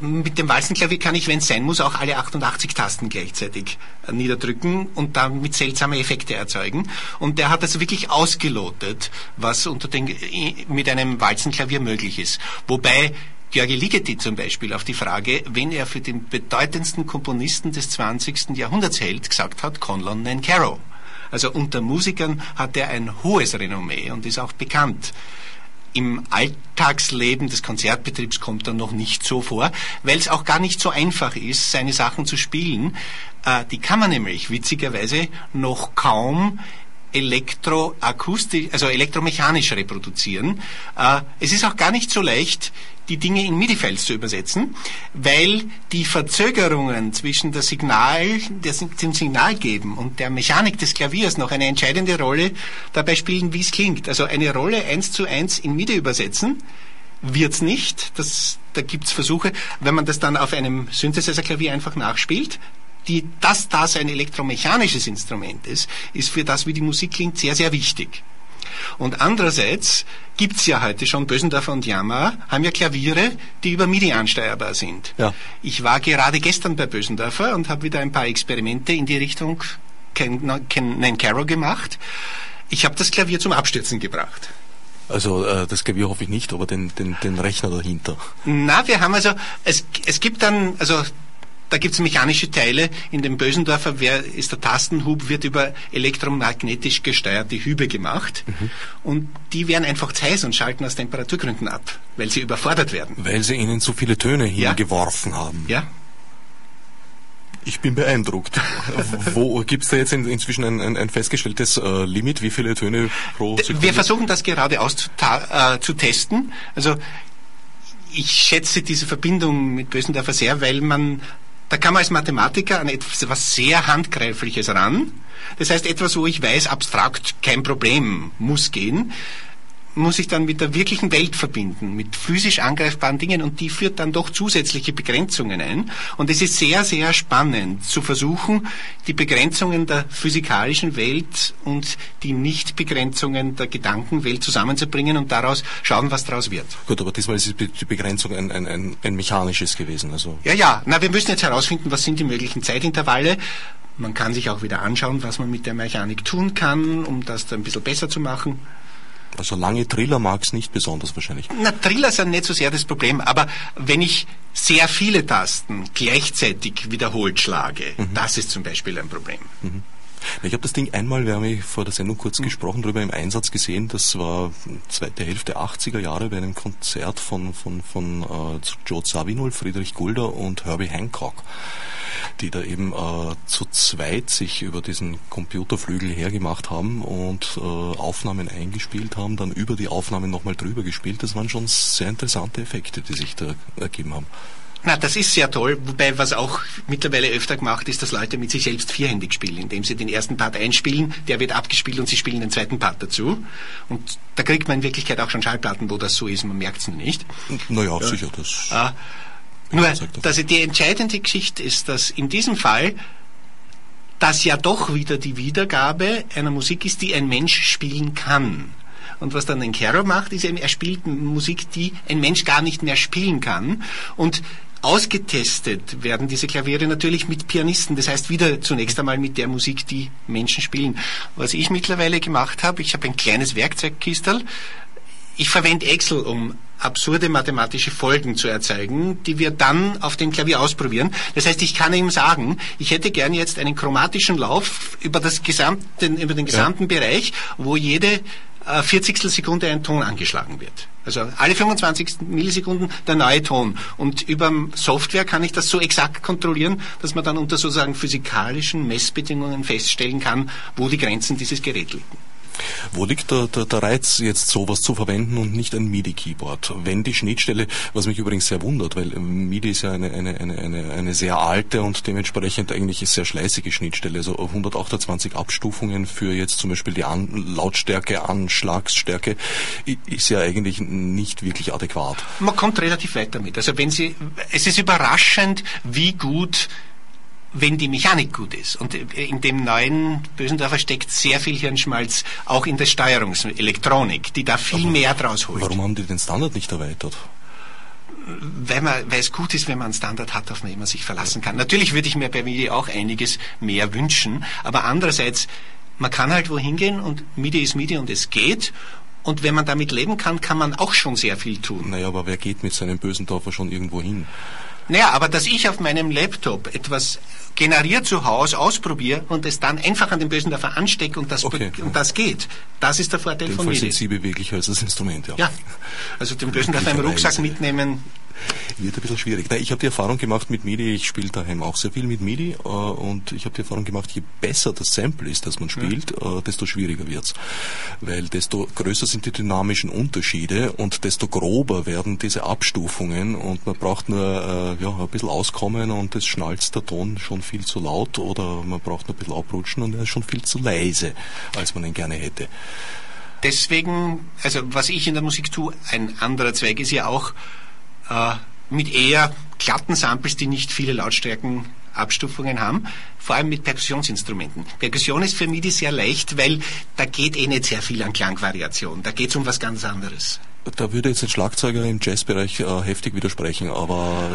mit dem Walzenklavier kann ich, wenn es sein muss, auch alle 88 Tasten gleichzeitig äh, niederdrücken und damit seltsame Effekte erzeugen. Und der hat also wirklich ausgelotet, was unter den, mit einem Walzenklavier möglich ist. Wobei Georgi Ligeti zum Beispiel auf die Frage, wenn er für den bedeutendsten Komponisten des 20. Jahrhunderts hält, gesagt hat, Conlon Nancaro. Also unter Musikern hat er ein hohes Renommee und ist auch bekannt im Alltagsleben des Konzertbetriebs kommt er noch nicht so vor, weil es auch gar nicht so einfach ist, seine Sachen zu spielen. Äh, die kann man nämlich witzigerweise noch kaum elektroakustisch, also elektromechanisch reproduzieren. Äh, es ist auch gar nicht so leicht, die Dinge in MIDI-Files zu übersetzen, weil die Verzögerungen zwischen der Signal, dem Signalgeben und der Mechanik des Klaviers noch eine entscheidende Rolle dabei spielen, wie es klingt. Also eine Rolle eins zu eins in MIDI übersetzen wird's nicht. Das, da gibt's Versuche. Wenn man das dann auf einem Synthesizer-Klavier einfach nachspielt, die, dass das ein elektromechanisches Instrument ist, ist für das, wie die Musik klingt, sehr, sehr wichtig. Und andererseits gibt es ja heute schon, Bösendorfer und Yamaha haben ja Klaviere, die über MIDI ansteuerbar sind. Ja. Ich war gerade gestern bei Bösendorfer und habe wieder ein paar Experimente in die Richtung Ken, Ken, Caro gemacht. Ich habe das Klavier zum Abstürzen gebracht. Also äh, das Klavier hoffe ich nicht, aber den, den, den Rechner dahinter. Na, wir haben also, es, es gibt dann, also da gibt es mechanische Teile. In dem Bösendorfer ist der Tastenhub, wird über elektromagnetisch gesteuerte Hübe gemacht. Mhm. Und die werden einfach zu heiß und schalten aus Temperaturgründen ab, weil sie überfordert werden. Weil sie ihnen zu viele Töne hingeworfen ja. haben. Ja. Ich bin beeindruckt. Wo gibt es da jetzt in, inzwischen ein, ein, ein festgestelltes äh, Limit? Wie viele Töne pro Sekunde? Wir versuchen das gerade auszutesten. Äh, also ich schätze diese Verbindung mit Bösendorfer sehr, weil man da kann man als Mathematiker an etwas sehr Handgreifliches ran. Das heißt, etwas, wo ich weiß, abstrakt kein Problem muss gehen muss ich dann mit der wirklichen Welt verbinden, mit physisch angreifbaren Dingen und die führt dann doch zusätzliche Begrenzungen ein. Und es ist sehr, sehr spannend zu versuchen, die Begrenzungen der physikalischen Welt und die Nichtbegrenzungen der Gedankenwelt zusammenzubringen und daraus schauen, was daraus wird. Gut, aber diesmal ist die Begrenzung ein, ein, ein, ein mechanisches gewesen. Also. Ja, ja. Na, wir müssen jetzt herausfinden, was sind die möglichen Zeitintervalle. Man kann sich auch wieder anschauen, was man mit der Mechanik tun kann, um das dann ein bisschen besser zu machen. Also lange Triller mag es nicht besonders wahrscheinlich. Na, Triller sind nicht so sehr das Problem, aber wenn ich sehr viele Tasten gleichzeitig wiederholt schlage, mhm. das ist zum Beispiel ein Problem. Mhm. Ich habe das Ding einmal, wir haben vor der Sendung kurz mhm. gesprochen, darüber im Einsatz gesehen. Das war zweite Hälfte 80er Jahre bei einem Konzert von, von, von äh, Joe Zawinul, Friedrich Gulder und Herbie Hancock die da eben äh, zu zweit sich über diesen Computerflügel hergemacht haben und äh, Aufnahmen eingespielt haben, dann über die Aufnahmen nochmal drüber gespielt. Das waren schon sehr interessante Effekte, die sich da ergeben haben. Na, das ist sehr toll, wobei was auch mittlerweile öfter gemacht ist, dass Leute mit sich selbst vierhändig spielen, indem sie den ersten Part einspielen, der wird abgespielt und sie spielen den zweiten Part dazu. Und da kriegt man in Wirklichkeit auch schon Schallplatten, wo das so ist, man merkt es nicht. Naja, ja. sicher, das. Äh, nur, dass die entscheidende Geschichte ist, dass in diesem Fall das ja doch wieder die Wiedergabe einer Musik ist, die ein Mensch spielen kann. Und was dann ein Caro macht, ist eben, er spielt Musik, die ein Mensch gar nicht mehr spielen kann. Und ausgetestet werden diese Klaviere natürlich mit Pianisten. Das heißt wieder zunächst einmal mit der Musik, die Menschen spielen. Was ich mittlerweile gemacht habe, ich habe ein kleines Werkzeugkistel. Ich verwende Excel, um absurde mathematische Folgen zu erzeugen, die wir dann auf dem Klavier ausprobieren. Das heißt, ich kann ihm sagen, ich hätte gern jetzt einen chromatischen Lauf über, das gesamten, über den gesamten ja. Bereich, wo jede äh, 40. Sekunde ein Ton angeschlagen wird. Also alle 25 Millisekunden der neue Ton. Und über Software kann ich das so exakt kontrollieren, dass man dann unter sozusagen physikalischen Messbedingungen feststellen kann, wo die Grenzen dieses Geräts liegen. Wo liegt der, der, der Reiz, jetzt sowas zu verwenden und nicht ein MIDI-Keyboard? Wenn die Schnittstelle, was mich übrigens sehr wundert, weil MIDI ist ja eine, eine, eine, eine, eine sehr alte und dementsprechend eigentlich sehr schleißige Schnittstelle. Also 128 Abstufungen für jetzt zum Beispiel die An Lautstärke, Anschlagsstärke ist ja eigentlich nicht wirklich adäquat. Man kommt relativ weit damit. Also wenn Sie, es ist überraschend, wie gut wenn die Mechanik gut ist. Und in dem neuen Bösendorfer steckt sehr viel Hirnschmalz, auch in der Steuerungselektronik, die da viel Aber mehr draus holt. Warum haben die den Standard nicht erweitert? Weil, man, weil es gut ist, wenn man einen Standard hat, auf den man sich verlassen kann. Natürlich würde ich mir bei MIDI auch einiges mehr wünschen, aber andererseits, man kann halt wohin gehen und MIDI ist MIDI und es geht und wenn man damit leben kann, kann man auch schon sehr viel tun. Naja, aber wer geht mit seinem Bösendorfer schon irgendwo hin? Naja, aber dass ich auf meinem Laptop etwas generiert zu Hause ausprobiere und es dann einfach an den Bösendorfer anstecke und das, okay. und das geht, das ist der Vorteil den von MIDI. sind Sie beweglicher als das Instrument, ja. Ja, also den Bösendorfer im Rucksack mitnehmen, wird ein bisschen schwierig. ich habe die Erfahrung gemacht mit MIDI, ich spiele daheim auch sehr viel mit MIDI äh, und ich habe die Erfahrung gemacht, je besser das Sample ist, das man spielt, ja. äh, desto schwieriger wird's, Weil desto größer sind die dynamischen Unterschiede und desto grober werden diese Abstufungen und man braucht nur äh, ja, ein bisschen auskommen und es schnalzt der Ton schon viel zu laut oder man braucht nur ein bisschen abrutschen und er ist schon viel zu leise, als man ihn gerne hätte. Deswegen, also was ich in der Musik tue, ein anderer Zweig ist ja auch, mit eher glatten Samples, die nicht viele Lautstärken Abstufungen haben, vor allem mit Perkussionsinstrumenten. Perkussion ist für MIDI sehr leicht, weil da geht eh nicht sehr viel an Klangvariation. Da geht es um was ganz anderes. Da würde jetzt ein Schlagzeuger im Jazzbereich äh, heftig widersprechen, aber...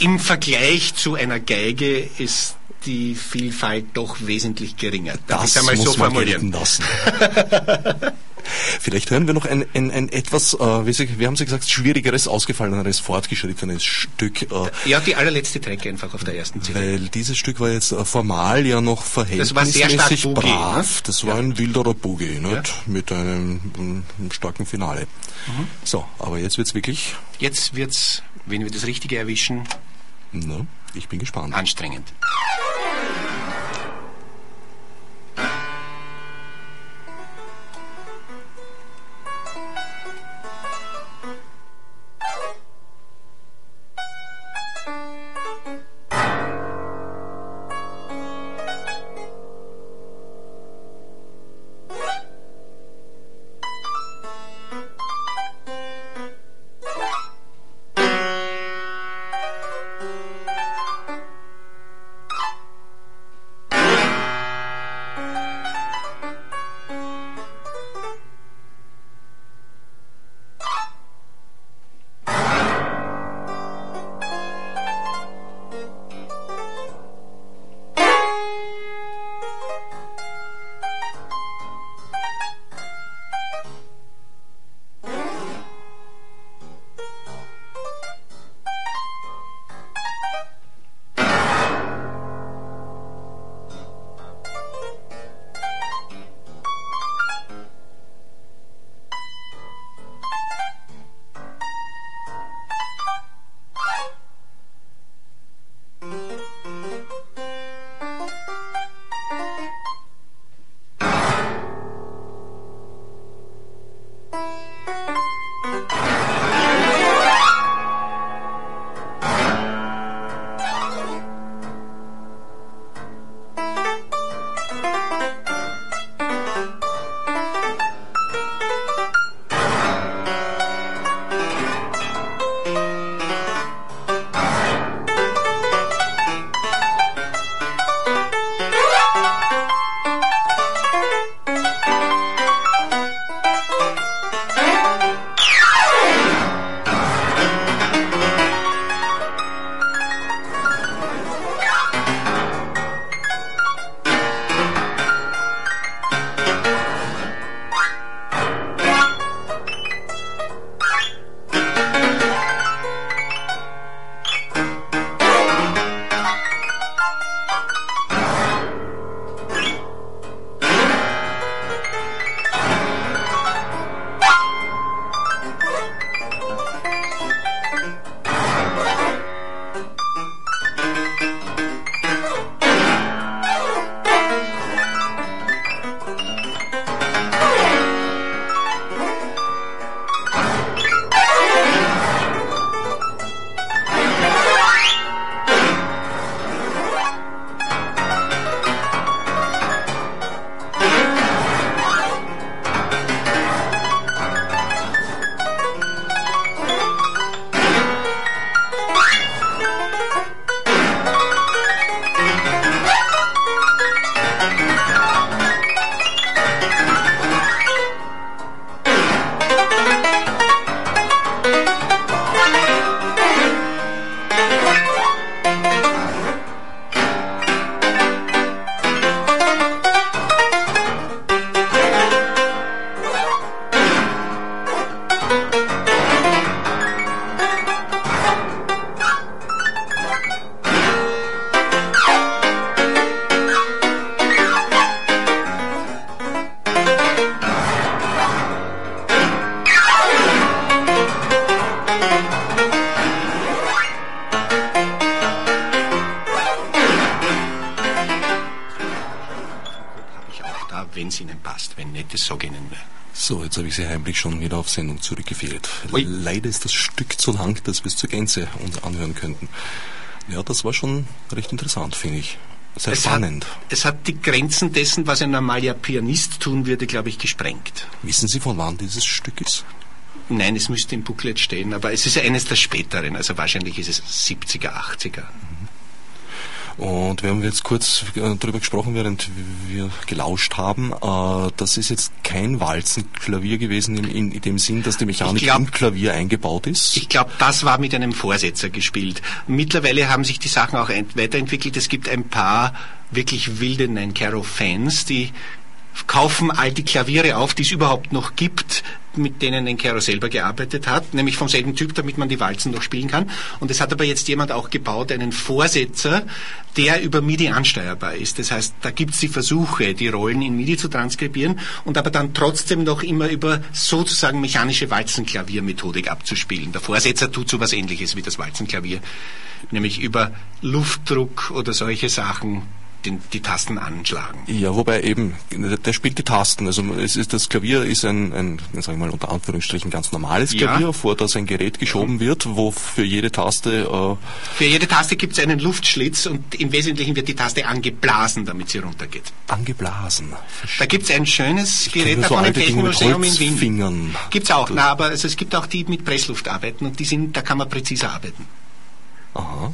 Äh Im Vergleich zu einer Geige ist die Vielfalt doch wesentlich geringer. Darf das ich einmal muss so formulieren? lassen. Vielleicht hören wir noch ein, ein, ein etwas, äh, wie Sie, wir haben Sie gesagt, schwierigeres, ausgefalleneres, fortgeschrittenes Stück. Äh, ja, die allerletzte Track einfach auf der ersten CD. Weil dieses Stück war jetzt äh, formal ja noch verhältnismäßig ne? brav. Ne? Das war ja. ein wilderer Boogie, ja. mit einem, einem, starken Finale. Mhm. So, aber jetzt wird's wirklich... Jetzt wird's, wenn wir das Richtige erwischen... Na, ich bin gespannt. Anstrengend. Wenn es Ihnen passt. Wenn nicht, das sage ich Ihnen mehr. So, jetzt habe ich Sie heimlich schon wieder auf Sendung zurückgefehlt. Ui. Leider ist das Stück zu lang, dass wir es zur Gänze uns anhören könnten. Ja, das war schon recht interessant, finde ich. Sehr Es spannend. hat, es hat die Grenzen dessen, was ein normaler Pianist tun würde, glaube ich, gesprengt. Wissen Sie, von wann dieses Stück ist? Nein, es müsste im Booklet stehen, aber es ist eines der späteren, also wahrscheinlich ist es 70er, 80er. Und wir haben jetzt kurz äh, darüber gesprochen, während wir gelauscht haben. Äh, das ist jetzt kein Walzenklavier gewesen in, in, in dem Sinn, dass die Mechanik glaub- im Klavier eingebaut ist. Ich glaube, das war mit einem Vorsetzer gespielt. Mittlerweile haben sich die Sachen auch ent- weiterentwickelt. Es gibt ein paar wirklich wilde Nine Caro Fans, die kaufen all die Klaviere auf, die es überhaupt noch gibt, mit denen Nencaro selber gearbeitet hat, nämlich vom selben Typ, damit man die Walzen noch spielen kann. Und es hat aber jetzt jemand auch gebaut, einen Vorsetzer, der über MIDI ansteuerbar ist. Das heißt, da gibt es die Versuche, die Rollen in MIDI zu transkribieren und aber dann trotzdem noch immer über sozusagen mechanische Walzenklaviermethodik abzuspielen. Der Vorsetzer tut so was ähnliches wie das Walzenklavier, nämlich über Luftdruck oder solche Sachen den, die Tasten anschlagen. Ja, wobei eben, der spielt die Tasten. Also es ist, das Klavier ist ein, ein sag ich mal unter Anführungsstrichen, ganz normales Ja. Klavier, vor das ein Gerät geschoben wird, wo für jede Taste äh, Für jede Taste gibt es einen Luftschlitz und im Wesentlichen wird die Taste angeblasen, damit sie runtergeht. angeblasen. Da gibt es ein schönes Gerät nur so davon im Technomuseum in Wien. Holzfingern. Gibt's auch, na, aber also es gibt auch die mit Pressluft arbeiten und die sind, da kann man präziser arbeiten. Aha.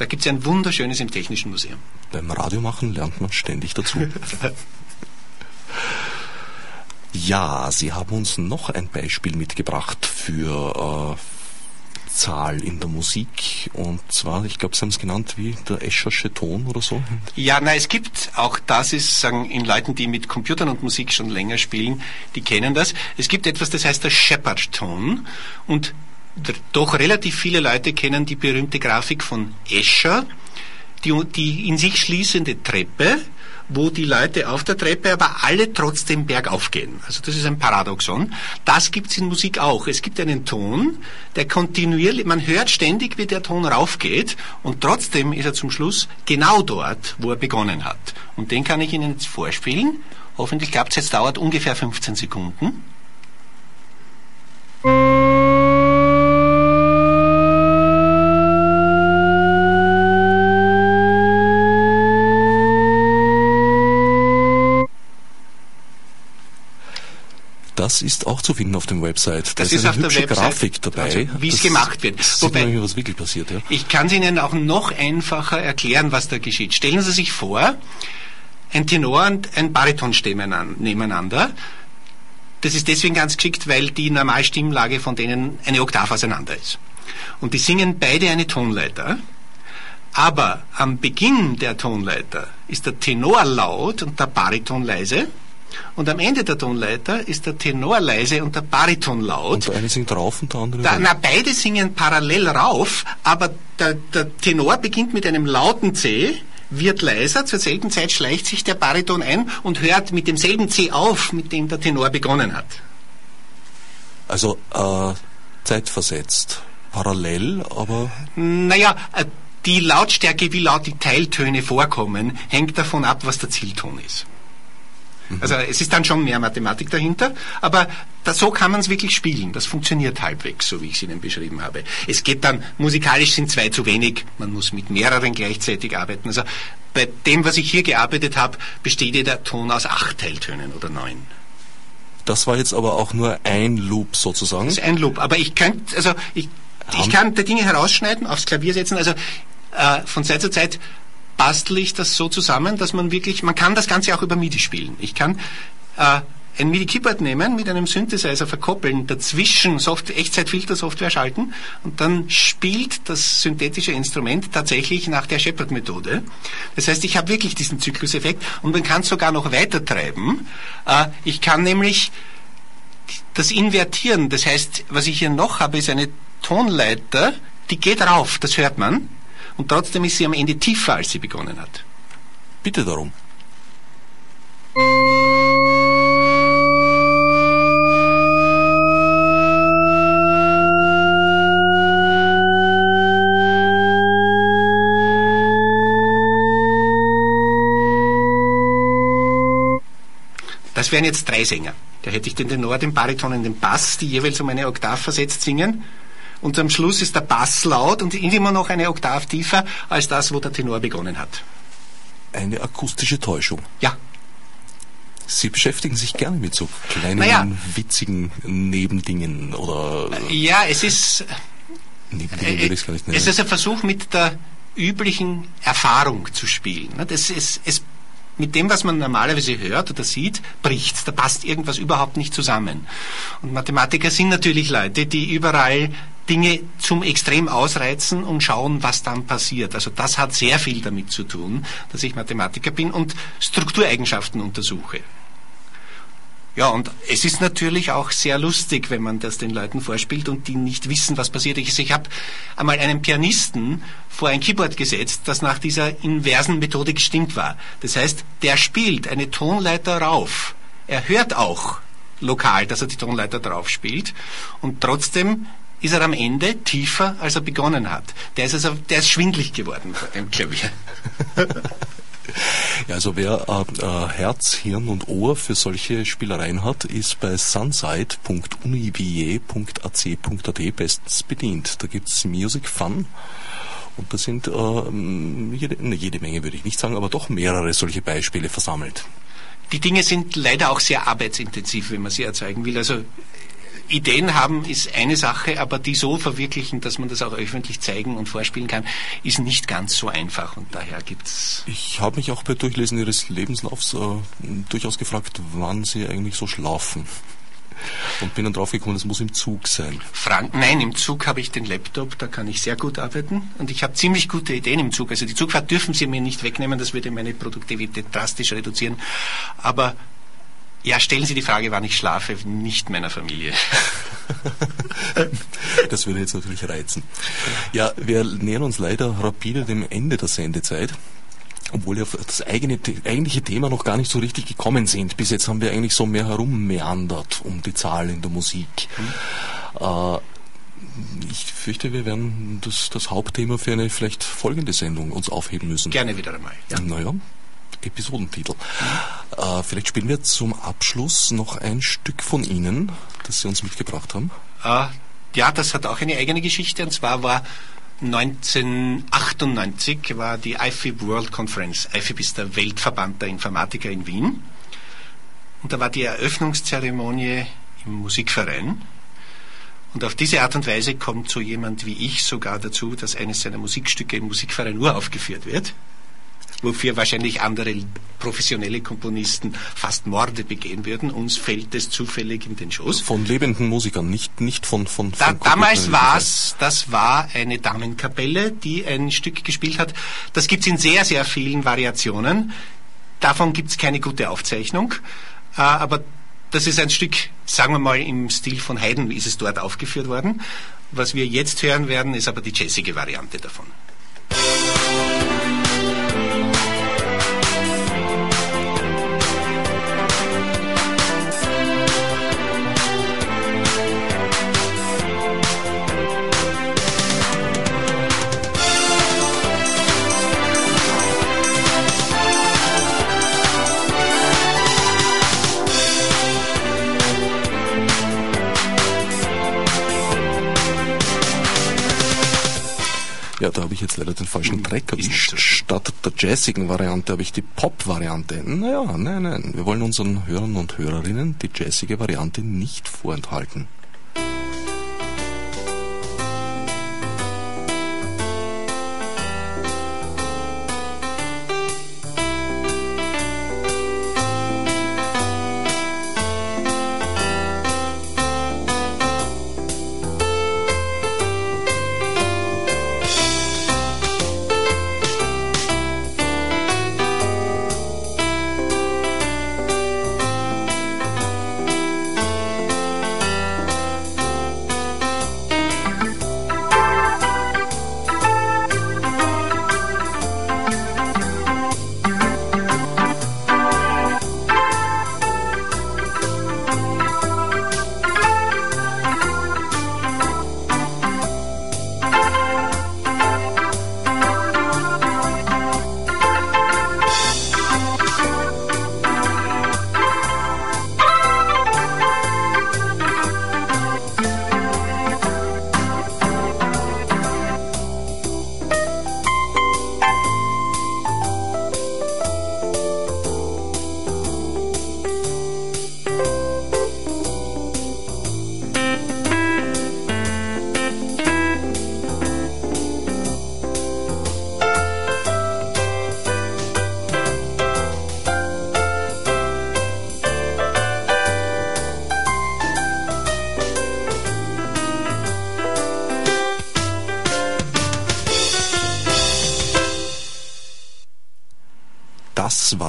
Da gibt's ein wunderschönes im Technischen Museum. Beim Radiomachen lernt man ständig dazu. ja, Sie haben uns noch ein Beispiel mitgebracht für äh, Zahl in der Musik. Und zwar, ich glaube, Sie haben es genannt wie der Eschersche Ton oder so. Ja, na, es gibt, auch das ist, sagen, in Leuten, die mit Computern und Musik schon länger spielen, die kennen das. Es gibt etwas, das heißt der Shepard-Ton. Und doch relativ viele Leute kennen die berühmte Grafik von Escher, die, die in sich schließende Treppe, wo die Leute auf der Treppe aber alle trotzdem bergauf gehen. Also das ist ein Paradoxon. Das gibt's in Musik auch. Es gibt einen Ton, der kontinuierlich, man hört ständig, wie der Ton raufgeht und trotzdem ist er zum Schluss genau dort, wo er begonnen hat. Und den kann ich Ihnen jetzt vorspielen. Hoffentlich klappt's jetzt, dauert ungefähr 15 Sekunden. Das ist auch zu finden auf dem Website. Da Das ist, ist eine auf der hübsche Website, Grafik dabei. also wie es gemacht wird. Wobei- man was wirklich passiert, ja. Ich kann es Ihnen auch noch einfacher erklären, was da geschieht. Stellen Sie sich vor, ein Tenor und ein Bariton stehen nebeneinander. Das ist deswegen ganz geschickt, weil die Normalstimmlage von denen eine Oktav auseinander ist. Und die singen beide eine Tonleiter. Aber am Beginn der Tonleiter ist der Tenor laut und der Bariton leise. Und am Ende der Tonleiter ist der Tenor leise und der Bariton laut. Und der eine singt rauf und der andere Da, na, beide singen parallel rauf, aber der, der Tenor beginnt mit einem lauten C, wird leiser, zur selben Zeit schleicht sich der Bariton ein und hört mit demselben C auf, mit dem der Tenor begonnen hat. Also äh, zeitversetzt. Parallel, aber Naja, äh, die Lautstärke, wie laut die Teiltöne vorkommen, hängt davon ab, was der Zielton ist. Also es ist dann schon mehr Mathematik dahinter, aber da, so kann man es wirklich spielen. Das funktioniert halbwegs, so wie ich es Ihnen beschrieben habe. Es geht dann, musikalisch sind zwei zu wenig, man muss mit mehreren gleichzeitig arbeiten. Also bei dem, was ich hier gearbeitet habe, besteht jeder Ton aus acht Teiltönen oder neun. das war jetzt aber auch nur ein Loop sozusagen. Das ist ein Loop. Aber ich könnte, also ich, ich kann die Dinge herausschneiden, aufs Klavier setzen. Also äh, von Zeit zu Zeit bastel ich das so zusammen, dass man wirklich, man kann das Ganze auch über MIDI spielen. Ich kann äh, ein MIDI-Keyboard nehmen, mit einem Synthesizer verkoppeln, dazwischen Software, Echtzeitfilter-Software schalten und dann spielt das synthetische Instrument tatsächlich nach der Shepard-Methode. Das heißt, ich habe wirklich diesen Zykluseffekt und man kann es sogar noch weiter treiben. Äh, ich kann nämlich das Invertieren, das heißt, was ich hier noch habe, ist eine Tonleiter, die geht rauf, das hört man, und trotzdem ist sie am Ende tiefer, als sie begonnen hat. Bitte darum. das wären jetzt drei Sänger. Da hätte ich den Tenor, den Bariton und den Bass, die jeweils um eine Oktav versetzt singen. Und am Schluss ist der Bass laut und immer noch eine Oktav tiefer als das, wo der Tenor begonnen hat. Eine akustische Täuschung. Ja. Sie beschäftigen sich gerne mit so kleinen, Naja. witzigen Nebendingen oder Ja, es ist, Nebendingen würde ich es gar nicht nennen. es ist ein Versuch, mit der üblichen Erfahrung zu spielen. Das ist, es, mit dem, was man normalerweise hört oder sieht, bricht's. Da passt irgendwas überhaupt nicht zusammen. Und Mathematiker sind natürlich Leute, die überall Dinge zum Extrem ausreizen und schauen, was dann passiert. Also das hat sehr viel damit zu tun, dass ich Mathematiker bin und Struktureigenschaften untersuche. Ja, und es ist natürlich auch sehr lustig, wenn man das den Leuten vorspielt und die nicht wissen, was passiert ist. Ich habe einmal einen Pianisten vor ein Keyboard gesetzt, das nach dieser inversen Methode gestimmt war. Das heißt, der spielt eine Tonleiter rauf. Er hört auch lokal, dass er die Tonleiter drauf spielt und trotzdem ist er am Ende tiefer, als er begonnen hat. Der ist also, der ist schwindlig geworden vor dem Klavier. Ja, also wer äh, äh, Herz, Hirn und Ohr für solche Spielereien hat, ist bei sunside.univier.ac.at bestens bedient. Da gibt's Music Fun und da sind äh, jede, ne, jede Menge würde ich nicht sagen, aber doch mehrere solche Beispiele versammelt. Die Dinge sind leider auch sehr arbeitsintensiv, wenn man sie erzeugen will. Also Ideen haben ist eine Sache, aber die so verwirklichen, dass man das auch öffentlich zeigen und vorspielen kann, ist nicht ganz so einfach. Und daher gibt's Ich habe mich auch bei Durchlesen Ihres Lebenslaufs äh, durchaus gefragt, wann Sie eigentlich so schlafen. Und bin dann draufgekommen, es muss im Zug sein. Frank, nein, im Zug habe ich den Laptop, da kann ich sehr gut arbeiten und ich habe ziemlich gute Ideen im Zug. Also die Zugfahrt dürfen Sie mir nicht wegnehmen, das würde meine Produktivität drastisch reduzieren. Aber ja, stellen Sie die Frage, wann ich schlafe, nicht meiner Familie. Das würde jetzt natürlich reizen. Ja, wir nähern uns leider rapide dem Ende der Sendezeit. Obwohl wir auf das eigene, eigentliche Thema noch gar nicht so richtig gekommen sind. Bis jetzt haben wir eigentlich so mehr herummeandert um die Zahl in der Musik. Äh, ich fürchte, wir werden das, das Hauptthema für eine vielleicht folgende Sendung uns aufheben müssen. Gerne wieder einmal. Ja. Naja, Episodentitel. Äh, vielleicht spielen wir zum Abschluss noch ein Stück von Ihnen, das Sie uns mitgebracht haben. Äh, ja, das hat auch eine eigene Geschichte und zwar war 1998 war die IFIB World Conference. IFIB ist der Weltverband der Informatiker in Wien. Und da war die Eröffnungszeremonie im Musikverein. Und auf diese Art und Weise kommt so jemand wie ich sogar dazu, dass eines seiner Musikstücke im Musikverein uraufgeführt wird. Wofür wahrscheinlich andere professionelle Komponisten fast Morde begehen würden. Uns fällt es zufällig in den Schoß. Von lebenden Musikern, nicht, nicht von, von, Da, von damals Computern. war's, das war eine Damenkapelle, die ein Stück gespielt hat. Das gibt's in sehr, sehr vielen Variationen. Davon gibt's keine gute Aufzeichnung. Äh, aber das ist ein Stück, sagen wir mal, im Stil von Haydn ist es dort aufgeführt worden. Was wir jetzt hören werden, ist aber die jazzige Variante davon. Falschen Hm, nicht erwischt. Statt der jazzigen Variante habe ich die Pop-Variante. Naja, nein, nein. Wir wollen unseren Hörern und Hörerinnen die jazzige Variante nicht vorenthalten.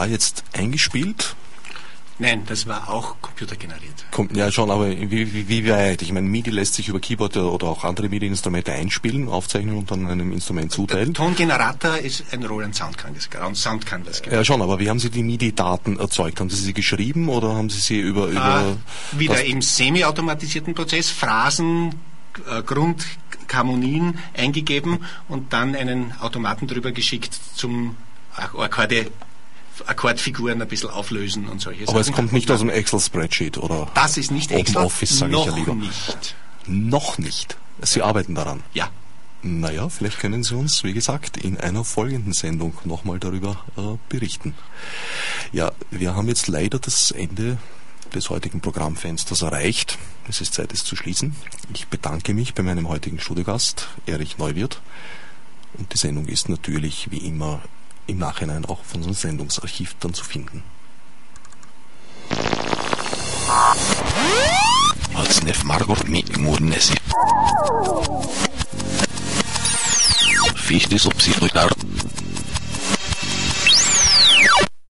War jetzt eingespielt. Nein, das war auch computergeneriert. Kommt, ja schon, aber wie, wie, wie weit? Ich meine, MIDI lässt sich über Keyboard oder auch andere MIDI-Instrumente einspielen, aufzeichnen und dann einem Instrument zuteilen. Der Tongenerator ist ein Roland Soundcanvas. Soundcanvas ja schon, aber wie haben Sie die MIDI-Daten erzeugt? Haben Sie sie geschrieben oder haben Sie sie über... über äh, wieder im semi-automatisierten Prozess, Phrasen, äh, Grundharmonien eingegeben und dann einen Automaten drüber geschickt zum Akkorde Akkordfiguren ein bisschen auflösen und solche Aber Sachen. es kommt nicht aus dem Excel-Spreadsheet, oder? Das ist nicht Excel. Office, sage ich ja lieber. nicht. Noch nicht. Sie arbeiten daran. Ja. Naja, vielleicht können Sie uns, wie gesagt, in einer folgenden Sendung nochmal darüber äh, berichten. Ja, wir haben jetzt leider das Ende des heutigen Programmfensters erreicht. Es ist Zeit, es zu schließen. Ich bedanke mich bei meinem heutigen Studiogast, Erich Neuwirth. Und die Sendung ist natürlich wie immer im Nachhinein auch auf unserem Sendungsarchiv dann zu finden. Als Margot mit Murnesi. Fichtes ob sie